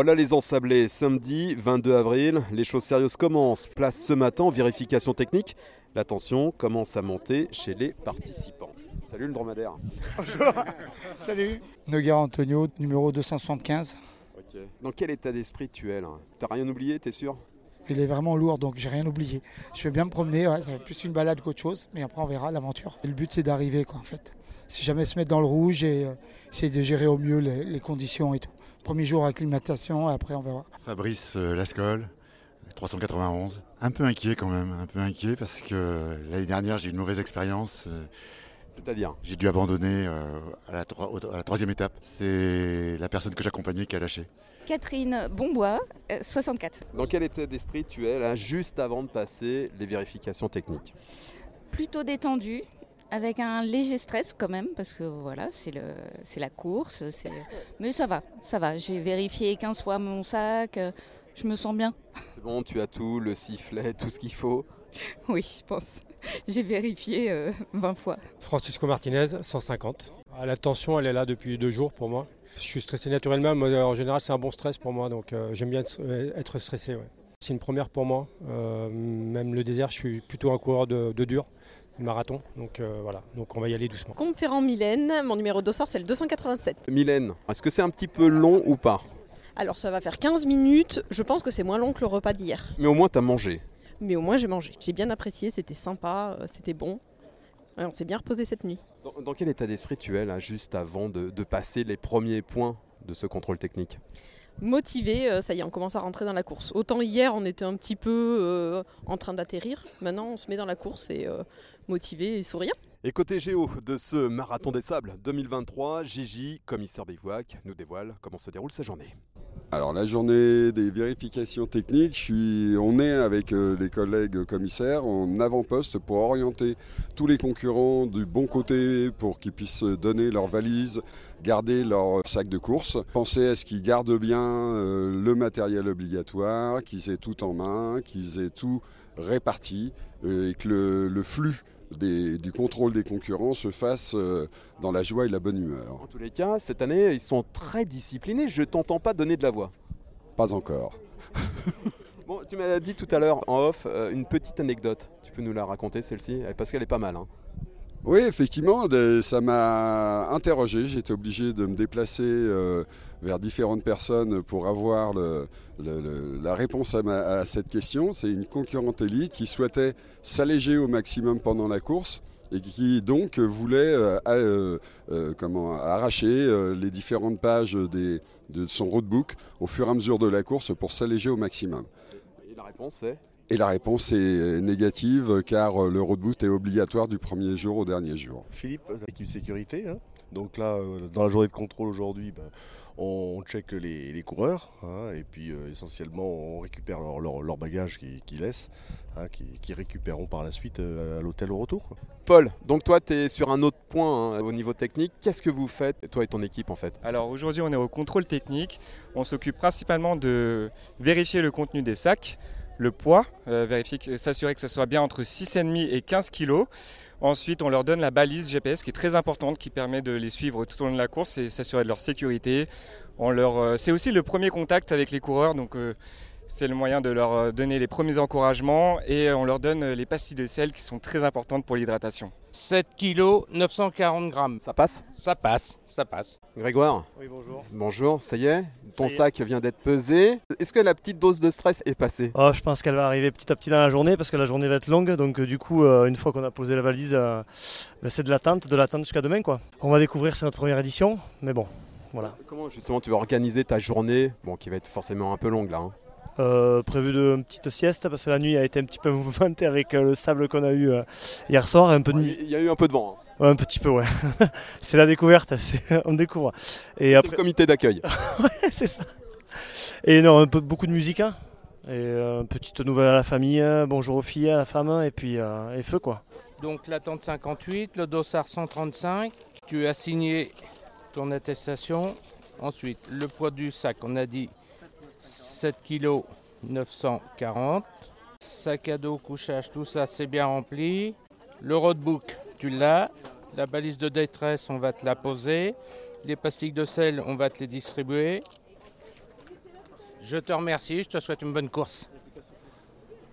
Oh là les ensablés, samedi 22 avril, les choses sérieuses commencent. Place ce matin vérification technique. La tension commence à monter chez les participants. Salut le dromadaire. Salut. Noguera Antonio, numéro 275. Ok. Dans quel état d'esprit tu es là? T'as rien oublié, t'es sûr? Il est vraiment lourd, donc j'ai rien oublié. Je vais bien me promener, ouais, ça va être plus une balade qu'autre chose, mais après on verra l'aventure. Le but c'est d'arriver, quoi, en fait. Si jamais se mettre dans le rouge et euh, essayer de gérer au mieux les, les conditions et tout. Premier jour acclimatation, et après on verra. Fabrice euh, Lascol, 391. Un peu inquiet quand même, un peu inquiet parce que l'année dernière j'ai eu une mauvaise expérience. euh, C'est-à-dire J'ai dû abandonner euh, à, la troi- au- à la troisième étape. C'est la personne que j'accompagnais qui a lâché. Catherine Bonbois, euh, 64. Dans quel état d'esprit tu es là juste avant de passer les vérifications techniques? Plutôt détendue, avec un léger stress quand même, parce que voilà, c'est le, c'est la course. c'est- Mais ça va, ça va. J'ai vérifié 15 fois mon sac, euh, je me sens bien. C'est bon, tu as tout, le sifflet, tout ce qu'il faut. Oui, je pense. J'ai vérifié euh, 20 fois. Francisco Martinez, 150. Ah, La tension, elle est là depuis deux jours pour moi. Je suis stressé naturellement, mais en général, c'est un bon stress pour moi, donc euh, j'aime bien être, euh, stressé. ouais. C'est une première pour moi. Euh, même le désert, je suis plutôt un coureur de, de dur, marathon, donc euh, voilà. Donc on va y aller doucement. Conférent Mylène, mon numéro de dossard c'est le 287. Mylène, est-ce que c'est un petit peu long ou pas? Alors ça va faire 15 minutes, je pense que c'est moins long que le repas d'hier. Mais au moins t'as mangé. Mais au moins j'ai mangé. J'ai bien apprécié, c'était sympa, euh, c'était bon. Ouais, on s'est bien reposé cette nuit. Dans, dans quel état d'esprit tu es là juste avant de, de passer les premiers points de ce contrôle technique? Motivé, euh, ça y est, on commence à rentrer dans la course. Autant hier on était un petit peu euh, en train d'atterrir, maintenant on se met dans la course et euh, motivé et souriant. Et côté géo de ce marathon des sables 2023, Gigi, commissaire bivouac, nous dévoile comment se déroule sa journée. Alors la journée des vérifications techniques, je suis, on est avec euh, les collègues commissaires en avant-poste pour orienter tous les concurrents du bon côté pour qu'ils puissent donner leurs valises, garder leur sac de course, penser à ce qu'ils gardent bien euh, le matériel obligatoire, qu'ils aient tout en main, qu'ils aient tout réparti euh, et que le, le flux des- du contrôle des concurrents se fasse euh, dans la joie et la bonne humeur. En tous les cas, cette année, ils sont très disciplinés. Je t'entends pas donner de la voix. Pas encore. Bon, tu m'as dit tout à l'heure en off euh, une petite anecdote. Tu peux nous la raconter celle-ci Parce qu'elle est pas mal. hein. Oui, effectivement, ça m'a interrogé. J'étais obligé de me déplacer euh, vers différentes personnes pour avoir la réponse à, ma- cette question. C'est une concurrente élite qui souhaitait s'alléger au maximum pendant la course et qui donc voulait euh, euh, comment, arracher les différentes pages de son roadbook au fur et à mesure de la course pour s'alléger au maximum. La réponse est? Et la réponse est négative car le roadbook est obligatoire du premier jour au dernier jour. Philippe, équipe sécurité. hein. Donc là, euh, dans la journée de contrôle aujourd'hui, ben, on check les, les coureurs hein, et puis euh, essentiellement on récupère leur, leur- leur bagage qu'ils laissent, hein, qu'ils récupéreront par la suite euh, à l'hôtel au retour. quoi. Paul, donc toi, tu es sur un autre point hein, au niveau technique. Qu'est-ce que vous faites, toi et ton équipe, en fait? Alors aujourd'hui, on est au contrôle technique. On s'occupe principalement de vérifier le contenu des sacs, le poids, euh, vérifier, s'assurer que ce soit bien entre 6,5 et 15 kg. Ensuite, on leur donne la balise GPS qui est très importante, qui permet de les suivre tout au long de la course et s'assurer de leur sécurité. Euh, c'est aussi le premier contact avec les coureurs, donc euh, c'est le moyen de leur euh, donner les premiers encouragements et on leur donne euh, les pastilles de sel qui sont très importantes pour l'hydratation. 7 kg 940 grammes. Ça passe? Ça passe, ça passe. Grégoire? Oui, bonjour. Bonjour, ça y est Ton y est. sac vient d'être pesé. Est-ce que la petite dose de stress est passée? Oh, je pense qu'elle va arriver petit à petit dans la journée parce que la journée va être longue. Donc euh, du coup, euh, une fois qu'on a posé la valise, euh, ben, c'est de l'attente, de l'attente jusqu'à demain. quoi. On va découvrir, c'est notre première édition. Mais bon, voilà. Comment justement tu vas organiser ta journée? Bon, qui va être forcément un peu longue là. hein. Euh, prévu de une petite sieste parce que la nuit a été un petit peu mouvementée avec euh, le sable qu'on a eu euh, hier soir. Un peu de nuit. Il y a eu un peu de vent. hein. Ouais, un petit peu, ouais. c'est la découverte, on découvre. Et après, le comité d'accueil. ouais, c'est ça. Et non, un peu, beaucoup de musique, hein. Et euh, petite nouvelle à la famille, euh, bonjour aux filles, à la femme, et puis euh, et feu quoi. Donc l'attente 58, le dossard 135. Tu as signé ton attestation. Ensuite, le poids du sac, on a dit 7 kg 940. Sac à dos, couchage, tout ça c'est bien rempli. Le roadbook, tu l'as. La balise de détresse, on va te la poser. Les pastilles de sel, on va te les distribuer. Je te remercie, je te souhaite une bonne course.